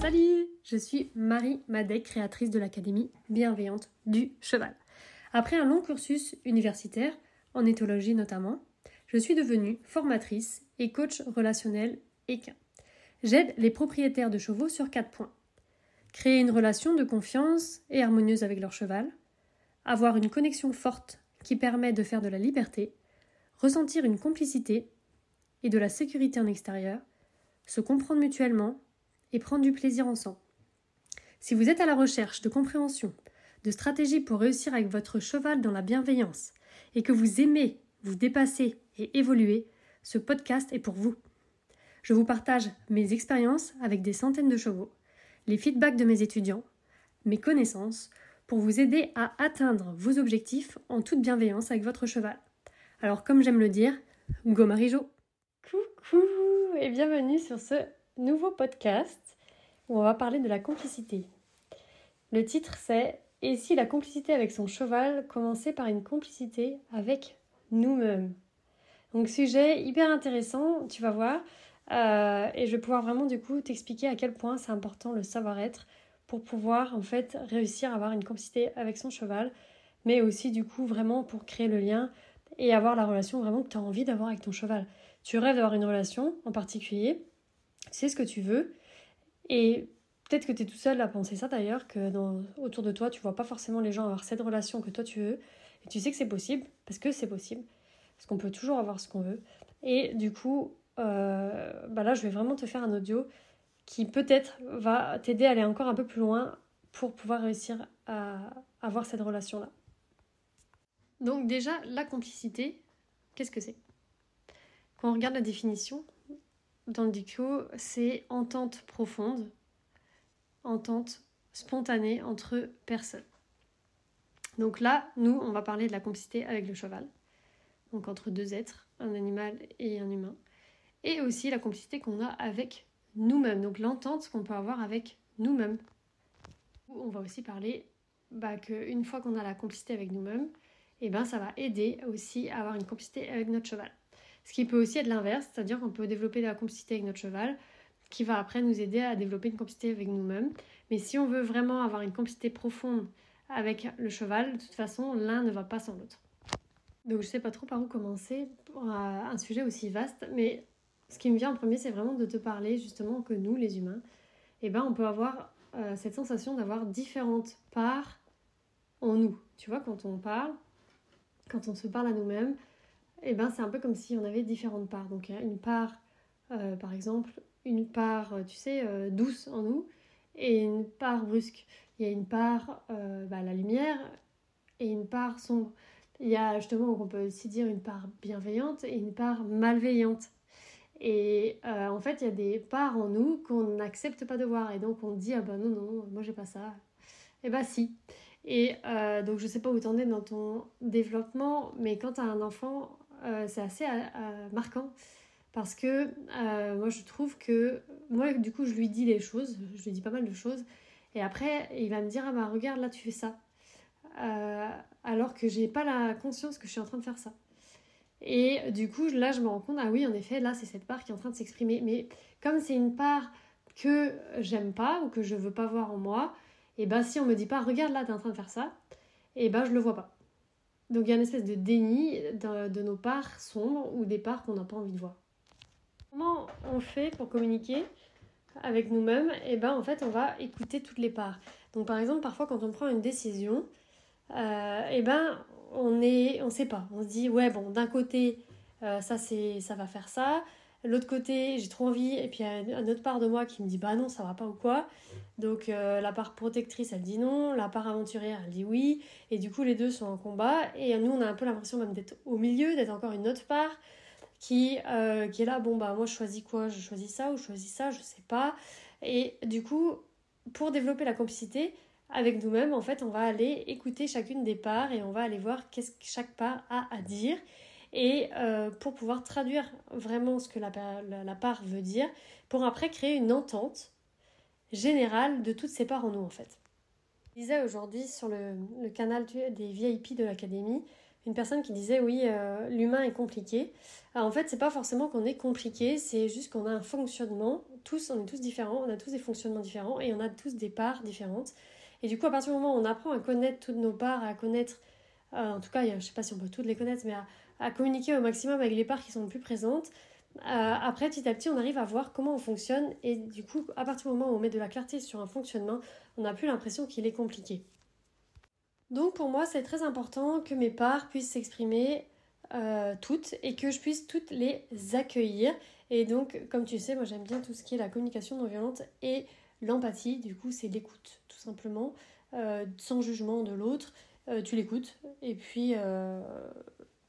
Salut, je suis Marie Madec, créatrice de l'Académie bienveillante du cheval. Après un long cursus universitaire, en éthologie notamment, je suis devenue formatrice et coach relationnel équin. J'aide les propriétaires de chevaux sur quatre points. Créer une relation de confiance et harmonieuse avec leur cheval, avoir une connexion forte qui permet de faire de la liberté, ressentir une complicité et de la sécurité en extérieur, se comprendre mutuellement et prendre du plaisir ensemble. Si vous êtes à la recherche de compréhension, de stratégies pour réussir avec votre cheval dans la bienveillance et que vous aimez vous dépasser et évoluer, ce podcast est pour vous. Je vous partage mes expériences avec des centaines de chevaux, les feedbacks de mes étudiants, mes connaissances pour vous aider à atteindre vos objectifs en toute bienveillance avec votre cheval. Alors comme j'aime le dire, go Marijo Coucou et bienvenue sur ce nouveau podcast où on va parler de la complicité. Le titre c'est Et si la complicité avec son cheval commençait par une complicité avec nous-mêmes? Donc sujet hyper intéressant, tu vas voir. Euh, et je vais pouvoir vraiment du coup t'expliquer à quel point c'est important le savoir-être pour pouvoir en fait réussir à avoir une complicité avec son cheval, mais aussi du coup vraiment pour créer le lien et avoir la relation vraiment que tu as envie d'avoir avec ton cheval. Tu rêves d'avoir une relation en particulier, c'est ce que tu veux, et peut-être que tu es tout seul à penser ça d'ailleurs, que dans, autour de toi tu vois pas forcément les gens avoir cette relation que toi tu veux, et tu sais que c'est possible, parce que c'est possible, parce qu'on peut toujours avoir ce qu'on veut. Et du coup, euh, bah là je vais vraiment te faire un audio qui peut-être va t'aider à aller encore un peu plus loin pour pouvoir réussir à avoir cette relation-là. Donc déjà, la complicité, qu'est-ce que c'est? Quand on regarde la définition, dans le dictionnaire, c'est entente profonde, entente spontanée entre personnes. Donc là, nous, on va parler de la complicité avec le cheval, donc entre deux êtres, un animal et un humain, et aussi la complicité qu'on a avec nous-mêmes, donc l'entente qu'on peut avoir avec nous-mêmes. On va aussi parler bah, qu'une fois qu'on a la complicité avec nous-mêmes, et eh ben, ça va aider aussi à avoir une complicité avec notre cheval. Ce qui peut aussi être l'inverse, c'est-à-dire qu'on peut développer de la complicité avec notre cheval, qui va après nous aider à développer une complicité avec nous-mêmes. Mais si on veut vraiment avoir une complicité profonde avec le cheval, de toute façon, l'un ne va pas sans l'autre. Donc je sais pas trop par où commencer pour un sujet aussi vaste, mais ce qui me vient en premier, c'est vraiment de te parler justement que nous, les humains, eh ben, on peut avoir euh, cette sensation d'avoir différentes parts en nous. Tu vois, quand on parle, quand on se parle à nous-mêmes, eh ben, c'est un peu comme si on avait différentes parts. Donc il y a une part, euh, par exemple, une part, euh, tu sais, douce en nous et une part brusque. Il y a une part, bah, la lumière et une part sombre. Il y a justement, on peut aussi dire une part bienveillante et une part malveillante. Et en fait, il y a des parts en nous qu'on n'accepte pas de voir. Et donc on dit, ah ben non, non, moi j'ai pas ça. Eh bah si. Et donc je sais pas où t'en es dans ton développement, mais quand tu as un enfant, euh, c'est assez euh, marquant parce que euh, moi je trouve que moi du coup je lui dis les choses, je lui dis pas mal de choses et après il va me dire ah bah regarde là tu fais ça alors que j'ai pas la conscience que je suis en train de faire ça. Et du coup là je me rends compte ah oui en effet là c'est cette part qui est en train de s'exprimer mais comme c'est une part que j'aime pas ou que je veux pas voir en moi et ben si on me dit pas regarde là t'es en train de faire ça et ben je le vois pas. Donc il y a une espèce de déni de, nos parts sombres ou des parts qu'on n'a pas envie de voir. Comment on fait pour communiquer avec nous-mêmes? Et eh ben en fait on va écouter toutes les parts. Donc par exemple parfois quand on prend une décision, euh, et eh ben on est, on sait pas. On se dit ouais bon d'un côté euh, ça c'est, ça va faire ça, L'autre côté, j'ai trop envie, et puis il y a une autre part de moi qui me dit bah non, ça va pas ou quoi. Donc euh, la part protectrice, elle dit non, la part aventurière, elle dit oui, et du coup les deux sont en combat, et nous on a un peu l'impression même d'être au milieu, d'être encore une autre part qui, euh, qui est là, bon bah moi je choisis quoi, je choisis ça ou je choisis ça, je sais pas. Et du coup, pour développer la complicité avec nous-mêmes, en fait, on va aller écouter chacune des parts et on va aller voir qu'est-ce que chaque part a à dire et euh, pour pouvoir traduire vraiment ce que la, part veut dire, pour après créer une entente générale de toutes ces parts en nous en fait. Je disais aujourd'hui sur le, canal des VIP de l'académie une personne qui disait oui, euh, l'humain est compliqué. En fait, c'est pas forcément qu'on est compliqué, c'est juste qu'on a un fonctionnement. Tous, on est tous différents, on a tous des fonctionnements différents et on a tous des parts différentes. Et du coup, à partir du moment où on apprend à connaître toutes nos parts, à connaître, euh, en tout cas, je sais pas si on peut toutes les connaître, mais à, communiquer au maximum avec les parts qui sont le plus présentes, euh, après, petit à petit, on arrive à voir comment on fonctionne et du coup, à partir du moment où on met de la clarté sur un fonctionnement, on n'a plus l'impression qu'il est compliqué. Donc pour moi, c'est très important que mes parts puissent s'exprimer euh, toutes et que je puisse toutes les accueillir. Et donc, comme tu sais, moi j'aime bien tout ce qui est la communication non violente et l'empathie. Du coup, c'est l'écoute, simplement, euh, sans jugement de l'autre. tu l'écoutes et puis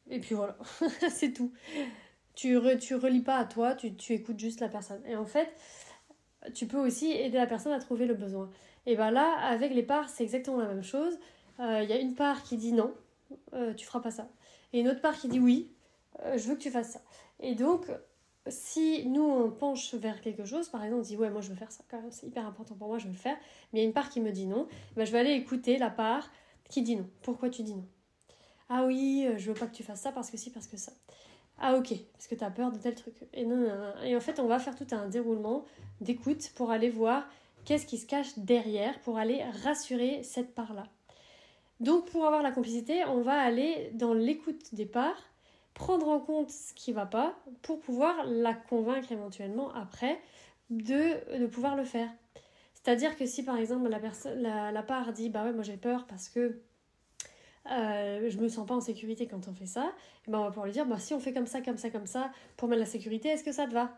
et puis voilà, c'est tout tu, re, tu relis pas à toi, tu, tu, écoutes juste la personne. Et en fait, tu peux aussi aider la personne à trouver le besoin. Et bien là, avec les parts, c'est exactement la même chose. Il euh, y a une part qui dit non, euh, tu feras pas ça. Et une autre part qui dit oui, euh, je veux que tu fasses ça. Et donc, si nous on penche vers quelque chose, par exemple, on dit ouais, moi je veux faire ça, c'est hyper important pour moi, je veux le faire, mais il y a une part qui me dit non, ben, je vais aller écouter la part qui dit non. Pourquoi tu dis non? Ah oui, je veux pas que tu fasses ça parce que si, parce que ça. Ah ok, parce que tu as peur de tel truc. Et, non, et en fait, on va faire tout un déroulement d'écoute pour aller voir qu'est-ce qui se cache derrière, pour aller rassurer cette part-là. Donc pour avoir la complicité, on va aller dans l'écoute des parts, prendre en compte ce qui va pas, pour pouvoir la convaincre éventuellement après de, de pouvoir le faire. C'est-à-dire que si par exemple la, la, la part dit bah ouais moi j'ai peur parce que euh, je me sens pas en sécurité quand on fait ça, et ben on va pouvoir lui dire bah, si on fait comme ça, comme ça, comme ça, pour mettre la sécurité, est-ce que ça te va?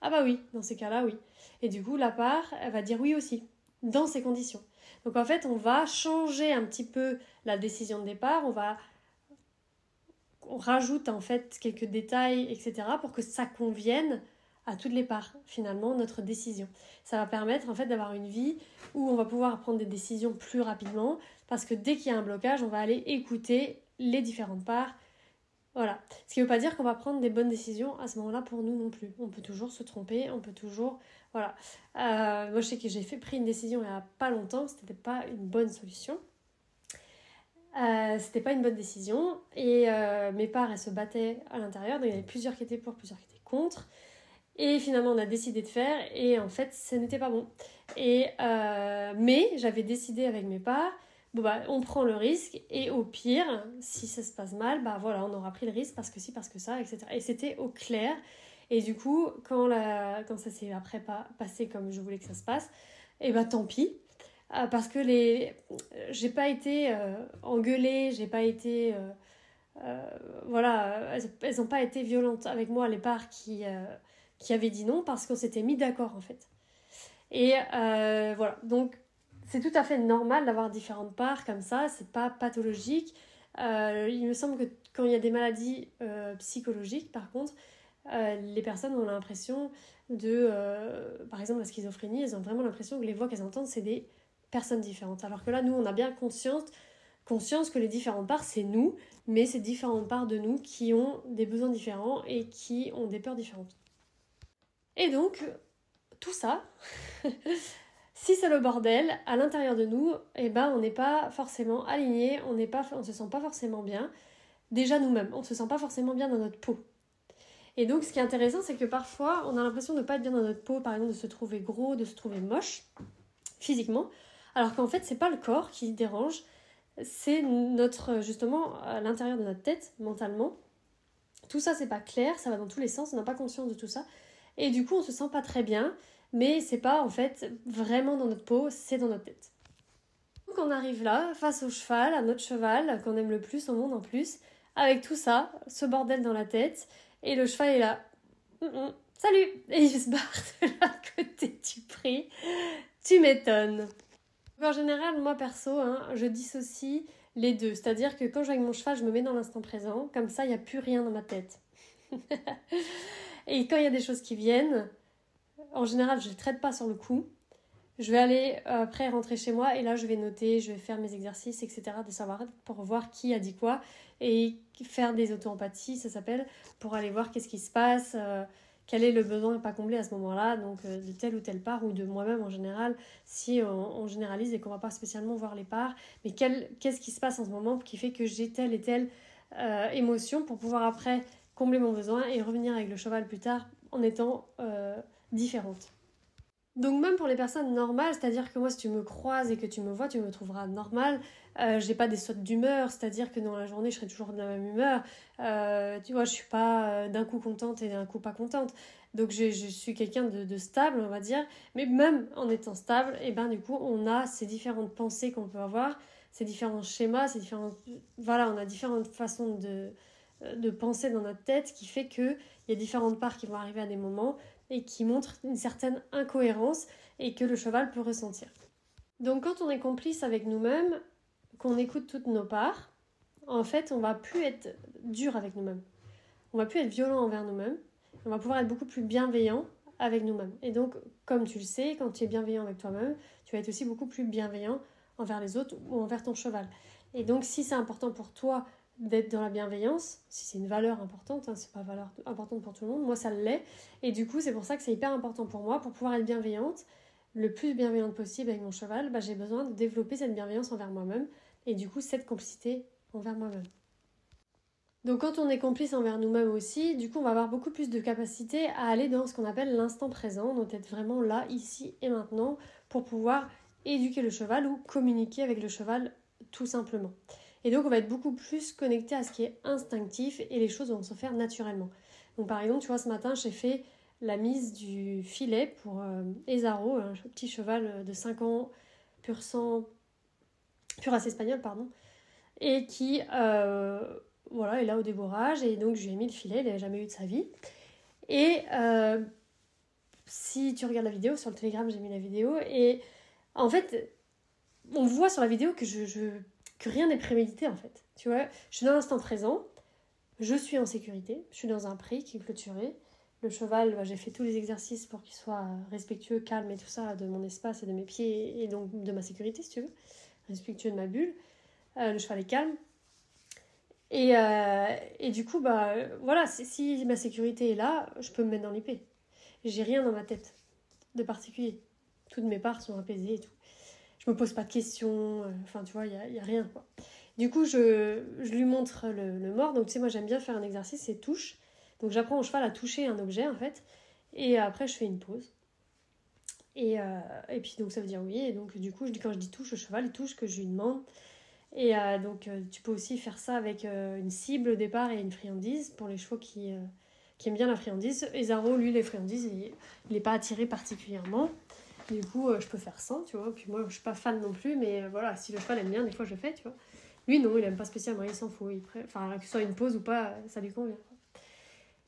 Ah bah oui, dans ces cas-là, oui. Et du coup, la part, elle va dire oui aussi, dans ces conditions. Donc en fait, on va changer un petit peu la décision de départ, on va. On rajoute en fait quelques détails, etc., pour que ça convienne à toutes les parts, finalement, notre décision. Ça va permettre en fait d'avoir une vie où on va pouvoir prendre des décisions plus rapidement, parce que dès qu'il y a un blocage, on va aller écouter les différentes parts. Voilà. Ce qui ne veut pas dire qu'on va prendre des bonnes décisions à ce moment-là pour nous non plus. On peut toujours se tromper, on peut toujours. Voilà. Euh, moi, je sais que j'ai fait pris une décision il n'y a pas longtemps, ce n'était pas une bonne solution. Euh, c'était pas une bonne décision et euh, mes parts elles se battaient à l'intérieur donc il y avait plusieurs qui étaient pour plusieurs qui étaient contre et finalement, on a décidé de faire et en fait, ce n'était pas bon. Et, euh, mais j'avais décidé avec mes parts, bon bah, on prend le risque et au pire, si ça se passe mal, bah voilà, on aura pris le risque parce que si, parce que ça, etc. Et c'était au clair. Et du coup, quand, la, quand ça s'est après pas passé comme je voulais que ça se passe, et bah tant pis. Euh, parce que les, j'ai pas été euh, engueulée, j'ai pas été, voilà, elles n'ont pas été violentes avec moi les parts qui qui avait dit non parce qu'on s'était mis d'accord en fait. Et euh, voilà, donc c'est tout à fait normal d'avoir différentes parts comme ça, c'est pas pathologique. Euh, il me semble que quand il y a des maladies euh, psychologiques, par contre, les personnes ont l'impression de, par exemple la schizophrénie, elles ont vraiment l'impression que les voix qu'elles entendent, c'est des personnes différentes. Alors que là, nous, on a bien conscience, conscience que les différentes parts, c'est nous, mais c'est différentes parts de nous qui ont des besoins différents et qui ont des peurs différentes. Et donc, tout ça, si c'est le bordel à l'intérieur de nous, eh ben on n'est pas forcément aligné, on on se sent pas forcément bien. Déjà nous-mêmes, on ne se sent pas forcément bien dans notre peau. Et donc, ce qui est intéressant, c'est que parfois, on a l'impression de ne pas être bien dans notre peau, par exemple, de se trouver gros, de se trouver moche, physiquement, alors qu'en fait, c'est pas le corps qui dérange, c'est notre, justement, à l'intérieur de notre tête, mentalement. Tout ça, c'est pas clair, ça va dans tous les sens, on n'a pas conscience de tout ça. Et du coup, on se sent pas très bien, mais c'est pas en fait vraiment dans notre peau, c'est dans notre tête. Donc on arrive là, face au cheval, à notre cheval, qu'on aime le plus au monde en plus, avec tout ça, ce bordel dans la tête, et le cheval est là. Salut Et il se barre de l'autre côté du prix. Tu m'étonnes. En général, moi perso, hein, je dissocie les deux. C'est-à-dire que quand je vais avec mon cheval, je me mets dans l'instant présent. Comme ça, il n'y a plus rien dans ma tête. Et quand il y a des choses qui viennent, en général, je ne les traite pas sur le coup. Je vais aller euh, après rentrer chez moi et là, je vais noter, je vais faire mes exercices, etc. de savoir pour voir qui a dit quoi et faire des auto-empathies, ça s'appelle, pour aller voir qu'est-ce qui se passe, euh, quel est le besoin pas comblé à ce moment-là, donc euh, de telle ou telle part, ou de moi-même en général, si on, généralise et qu'on va pas spécialement voir les parts, mais qu'est-ce qui se passe en ce moment qui fait que j'ai telle et telle euh, émotion pour pouvoir après combler mon besoin et revenir avec le cheval plus tard en étant euh, différente? Donc même pour les personnes normales, c'est-à-dire que moi si tu me croises et que tu me vois, tu me trouveras normal. Euh, j'ai pas des sautes d'humeur, c'est-à-dire que dans la journée je serai toujours de la même humeur. Euh, tu vois, je suis pas euh, d'un coup contente et d'un coup pas contente. Donc je, suis quelqu'un de, stable, on va dire. Mais même en étant stable, et eh ben du coup on a ces différentes pensées qu'on peut avoir, ces différents schémas, ces différentes... Voilà, on a différentes façons de, de penser dans notre tête qui fait qu'il y a différentes parts qui vont arriver à des moments et qui montrent une certaine incohérence et que le cheval peut ressentir. Donc quand on est complice avec nous-mêmes, qu'on écoute toutes nos parts, en fait on va plus être dur avec nous-mêmes. On va plus être violent envers nous-mêmes. On va pouvoir être beaucoup plus bienveillant avec nous-mêmes. Et donc, comme tu le sais, quand tu es bienveillant avec toi-même, tu vas être aussi beaucoup plus bienveillant envers les autres ou envers ton cheval. Et donc, si c'est important pour toi d'être dans la bienveillance, si c'est une valeur importante, hein, c'est pas une valeur importante pour tout le monde, moi ça l'est, et du coup c'est pour ça que c'est hyper important pour moi, pour pouvoir être bienveillante, le plus bienveillante possible avec mon cheval, bah, j'ai besoin de développer cette bienveillance envers moi-même, et du coup cette complicité envers moi-même. Donc quand on est complice envers nous-mêmes aussi, du coup on va avoir beaucoup plus de capacité à aller dans ce qu'on appelle l'instant présent, donc être vraiment là, ici et maintenant, pour pouvoir éduquer le cheval ou communiquer avec le cheval tout simplement. Et donc on va être beaucoup plus connecté à ce qui est instinctif et les choses vont se faire naturellement. Donc par exemple, tu vois, ce matin, j'ai fait la mise du filet pour euh, Ezaro, un petit cheval de 5 ans, pur sang, pur race espagnol, pardon, et qui euh, voilà, est là au déborrage. Et donc je lui ai mis le filet, il n'avait jamais eu de sa vie. Et euh, si tu regardes la vidéo, sur le télégramme, j'ai mis la vidéo. Et en fait, on voit sur la vidéo que je que rien n'est prémédité en fait. Tu vois, je suis dans l'instant présent, je suis en sécurité, je suis dans un prix qui est clôturé. Le cheval, bah, j'ai fait tous les exercices pour qu'il soit respectueux, calme et tout ça de mon espace et de mes pieds et donc de ma sécurité si tu veux, respectueux de ma bulle. Euh, le cheval est calme. Et, euh, et du coup, bah voilà, si ma sécurité est là, je peux me mettre dans l'épée. J'ai rien dans ma tête de particulier. Toutes mes parts sont apaisées et tout je pose pas de questions, euh, enfin tu vois, il n'y a, rien quoi. Du coup, je, je lui montre le, mort, donc tu sais, moi j'aime bien faire un exercice, c'est touche. Donc j'apprends au cheval à toucher un objet en fait, et après je fais une pause. Et, euh, et puis donc ça veut dire oui, et donc du coup, quand je dis touche, le cheval touche que je lui demande. Et euh, donc tu peux aussi faire ça avec une cible au départ et une friandise pour les chevaux qui, qui aiment bien la friandise. Et Zaro, lui, les friandises, il n'est pas attiré particulièrement. Du coup, euh, je peux faire sans, tu vois. Puis moi, je suis pas fan non plus, mais euh, voilà, si le cheval aime bien, des fois, je fais, tu vois. Lui, non, il aime pas spécialement, il s'en fout. Enfin, que ce soit une pause ou pas, ça lui convient.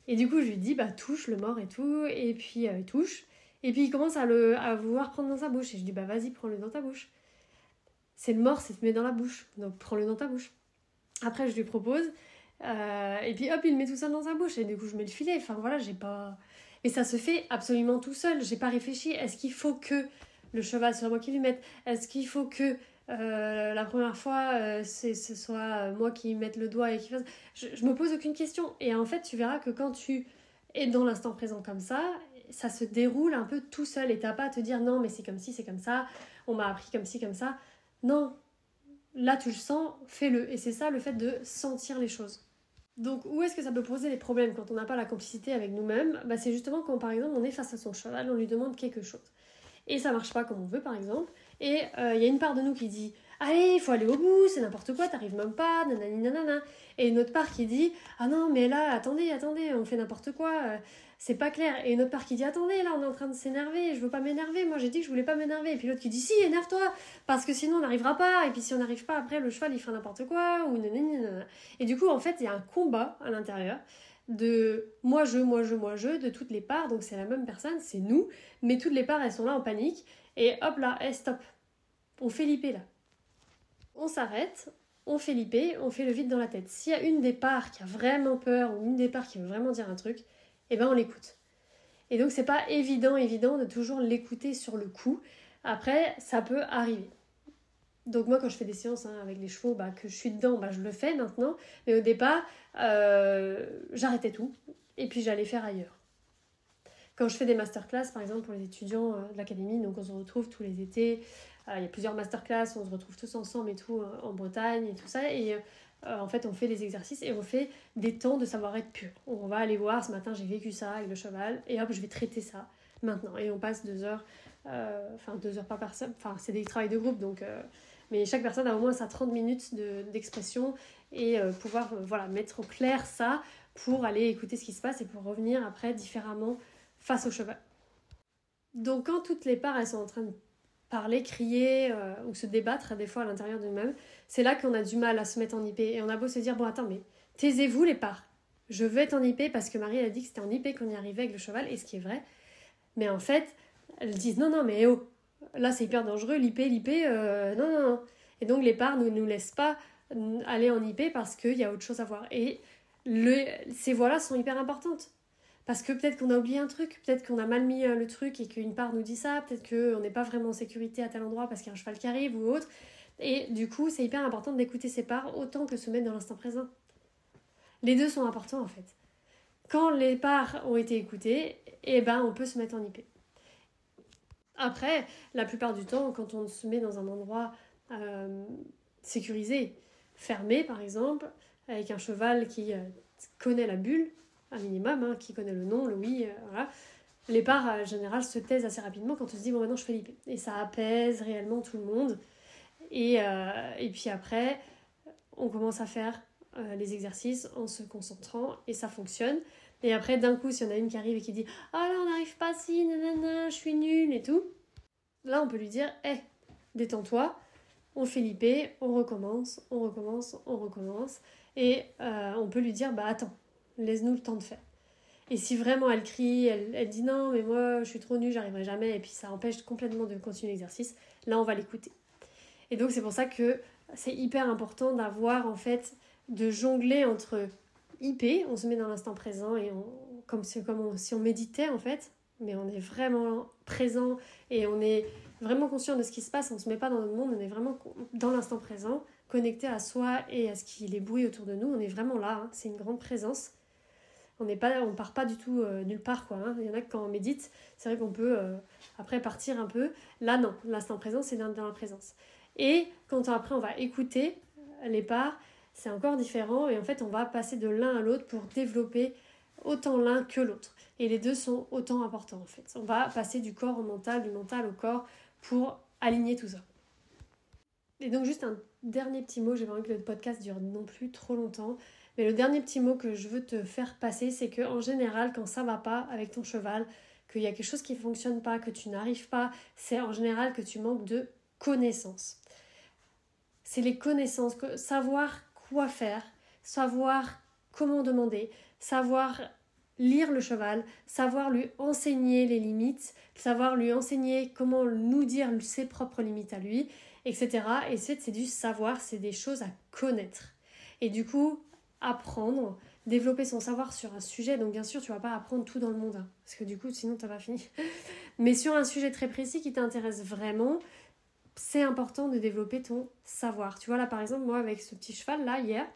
Et du coup, je lui dis, bah, touche le mort et tout. Et puis, euh, il touche. Et puis, il commence à, le, à vouloir prendre dans sa bouche. Et je dis, bah, vas-y, prends-le dans ta bouche. C'est le mort, c'est te met dans la bouche. Donc, prends-le dans ta bouche. Après, je lui propose. et puis, hop, il met tout ça dans sa bouche. Et du coup, je mets le filet. Enfin, voilà, j'ai pas. Et ça se fait absolument tout seul. J'ai pas réfléchi. Est-ce qu'il faut que le cheval soit moi qui lui mette? Est-ce qu'il faut que euh, la première fois euh, ce soit moi qui mette le doigt et qui fasse? Je, je, me pose aucune question. Et en fait, tu verras que quand tu es dans l'instant présent comme ça, ça se déroule un peu tout seul. Et t'as pas à te dire non, mais c'est comme si, c'est comme ça. On m'a appris comme si, comme ça. Non. Là, tu le sens, fais-le. Et c'est ça le fait de sentir les choses. Donc où est-ce que ça peut poser des problèmes quand on n'a pas la complicité avec nous-mêmes bah, C'est justement quand par exemple on est face à son cheval, on lui demande quelque chose. Et ça marche pas comme on veut par exemple. Et euh, il y a une part de nous qui dit Allez, il faut aller au bout, c'est n'importe quoi, t'arrives même pas, nanani nanana. Et une autre part qui dit Ah non, mais là, attendez, attendez, on fait n'importe quoi, euh, c'est pas clair. Et une autre part qui dit Attendez, là, on est en train de s'énerver, je veux pas m'énerver, moi j'ai dit que je voulais pas m'énerver. Et puis l'autre qui dit Si, énerve-toi, parce que sinon on n'arrivera pas. Et puis si on n'arrive pas, après le cheval il fera n'importe quoi, ou nanani nanana. Et du coup, en fait, il y a un combat à l'intérieur de moi je, moi je, moi je, de toutes les parts, donc c'est la même personne, c'est nous, mais toutes les parts elles sont là en panique, et hop là, hey, stop, on fait l'IP là on s'arrête, on fait l'IP, on fait le vide dans la tête. S'il y a une des parts qui a vraiment peur ou une des parts qui veut vraiment dire un truc, eh ben on l'écoute. Et donc c'est pas évident, évident de toujours l'écouter sur le coup. Après, ça peut arriver. Donc moi quand je fais des séances hein, avec les chevaux, bah, que je suis dedans, bah, je le fais maintenant. Mais au départ, euh, j'arrêtais tout et puis j'allais faire ailleurs. quand je fais des masterclass, par exemple, pour les étudiants de l'académie, donc on se retrouve tous les étés, il y a plusieurs masterclass, on se retrouve tous ensemble et tout en Bretagne et tout ça. Et en fait, on fait des exercices et on fait des temps de savoir-être pur. On va aller voir, ce matin j'ai vécu ça avec le cheval, et hop, je vais traiter ça maintenant. Et on passe deux heures, enfin deux heures par personne, enfin c'est des travails de groupe, donc mais chaque personne a au moins sa 30 minutes d'expression et euh, pouvoir euh, voilà, mettre au clair ça pour aller écouter ce qui se passe et pour revenir après différemment face au cheval. Donc quand toutes les parts elles sont en train de parler, crier euh, ou se débattre des fois à l'intérieur d'eux-mêmes, c'est là qu'on a du mal à se mettre en IP et on a beau se dire bon attends mais taisez-vous les parts, je veux être en IP parce que Marie a dit que c'était en IP qu'on y arrivait avec le cheval et ce qui est vrai, mais en fait elles disent non non mais oh là c'est hyper dangereux, l'IP, l'IP, euh, non, non, non. Et donc les parts ne nous laissent pas aller en IP parce qu'il y a autre chose à voir. Et ces voix-là sont hyper importantes. Parce que peut-être qu'on a oublié un truc, peut-être qu'on a mal mis euh, le truc et qu'une part nous dit ça, peut-être qu'on n'est pas vraiment en sécurité à tel endroit parce qu'il y a un cheval qui arrive ou autre. Et du coup, c'est hyper important d'écouter ces parts autant que se mettre dans l'instant présent. Les deux sont importants en fait. Quand les parts ont été écoutées, eh ben, on peut se mettre en IP. Après, la plupart du temps, quand on se met dans un endroit euh, sécurisé, fermé par exemple, avec un cheval qui euh, connaît la bulle, un minimum, hein, qui connaît le nom, le oui, euh, voilà, les parts en général se taisent assez rapidement quand on se dit bon maintenant je fais l'IP. Et ça apaise réellement tout le monde. Et, et puis après, on commence à faire les exercices en se concentrant et ça fonctionne. Et après, d'un coup, s'il y en a une qui arrive et qui dit Ah là, on n'arrive pas si, nanana, je suis nulle et tout. Là, on peut lui dire Hé, détends-toi, on fait l'IP, on recommence, on recommence, on recommence. Et euh, on peut lui dire Bah attends, laisse-nous le temps de faire. Et si vraiment elle crie, elle, dit non, mais moi je suis trop nulle, j'arriverai jamais, et puis ça empêche complètement de continuer l'exercice, là on va l'écouter. Et donc c'est pour ça que c'est hyper important d'avoir en fait, de jongler entre IP, on se met dans l'instant présent et comme, si, on méditait en fait, mais on est vraiment présent et on est vraiment conscient de ce qui se passe, on ne se met pas dans notre monde, on est vraiment dans l'instant présent, connecté à soi et à ce qui les bouille autour de nous, on est vraiment là, hein. c'est une grande présence. On n'est pas, on part pas du tout euh, nulle part. Hein. Il y en a que quand on médite, c'est vrai qu'on peut euh, après partir un peu. Là non, l'instant présent c'est dans, dans la présence. Et quand après on va écouter les parts, c'est encore différent et en fait on va passer de l'un à l'autre pour développer autant l'un que l'autre. Et les deux sont autant importants en fait. On va passer du corps au mental, du mental au corps pour aligner tout ça. Et donc juste un dernier petit mot, j'ai pas envie que le podcast dure non plus trop longtemps, mais le dernier petit mot que je veux te faire passer, c'est que en général quand ça va pas avec ton cheval, qu'il y a quelque chose qui ne fonctionne pas, que tu n'arrives pas, c'est en général que tu manques de connaissances. C'est les connaissances, savoir quoi faire, savoir comment demander, savoir lire le cheval, savoir lui enseigner les limites, savoir lui enseigner comment nous dire ses propres limites à lui, etc. Et c'est du savoir, c'est des choses à connaître. Et du coup, apprendre, développer son savoir sur un sujet. Donc bien sûr, tu vas pas apprendre tout dans le monde, hein, parce que du coup, sinon, tu n'as pas fini. Mais sur un sujet très précis qui t'intéresse vraiment, c'est important de développer ton savoir. Tu vois, là, par exemple, moi, avec ce petit cheval, là, hier,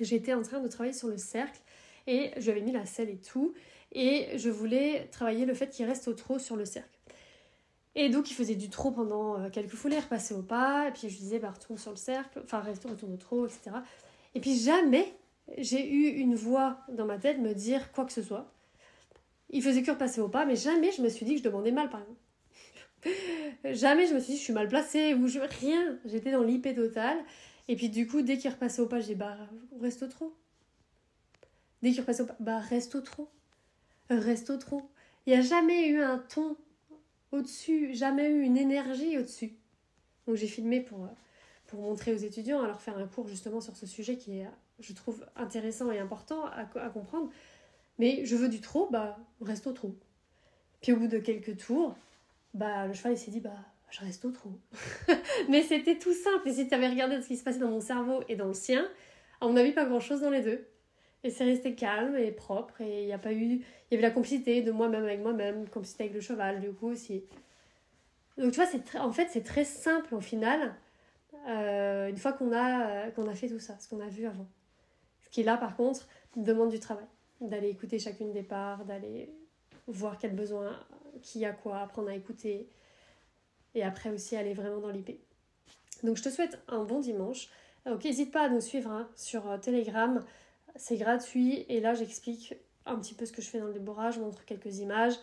j'étais en train de travailler sur le cercle et je lui avais mis la selle et tout. Et je voulais travailler le fait qu'il reste au trot sur le cercle. Et donc, il faisait du trot pendant euh, quelques foulées, repassait au pas. Et puis, je disais, bah, retourne sur le cercle, enfin, retourne au trot, etc. Et puis, jamais j'ai eu une voix dans ma tête me dire quoi que ce soit. Il faisait que repasser au pas, mais jamais je me suis dit que je demandais mal, par exemple. Jamais je me suis dit je suis mal placée ou rien. J'étais dans l'IP total. Et puis du coup, dès qu'il repassait au pas, j'ai dit bah reste au trop. Dès qu'il repassait au pas, bah reste au trop. Reste au trop. Il n'y a jamais eu un ton au-dessus, jamais eu une énergie au-dessus. Donc j'ai filmé pour, pour montrer aux étudiants, à leur faire un cours justement sur ce sujet qui est, je trouve, intéressant et important à, comprendre. Mais je veux du trop, bah reste au trop. Puis au bout de quelques tours, bah le cheval il s'est dit bah je reste au trou. Mais c'était tout simple et si tu avais regardé ce qui se passait dans mon cerveau et dans le sien, à mon avis pas grand chose dans les deux. Et c'est resté calme et propre et il n'y a pas eu il y avait la complicité de moi-même avec moi-même, complicité avec le cheval du coup aussi. Donc tu vois c'est en fait c'est très simple au final euh, une fois qu'on a qu'on a fait tout ça, ce qu'on a vu avant. Qui là par contre demande du travail, d'aller écouter chacune des parts, d'aller voir quel besoin, qui a quoi, apprendre à écouter. Et après aussi aller vraiment dans l'IP. Donc je te souhaite un bon dimanche. Donc n'hésite pas à nous suivre hein, sur euh, Telegram. C'est gratuit et là j'explique un petit peu ce que je fais dans le déborrage, je montre quelques images.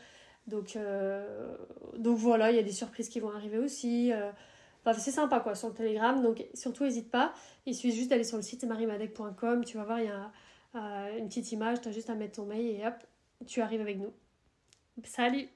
Donc, euh, donc voilà, il y a des surprises qui vont arriver aussi. Euh, c'est sympa quoi sur le Telegram. Donc surtout n'hésite pas. Il suffit juste d'aller sur le site marimadec.com. Tu vas voir, il y a une petite image. Tu as juste à mettre ton mail et hop, tu arrives avec nous. Salut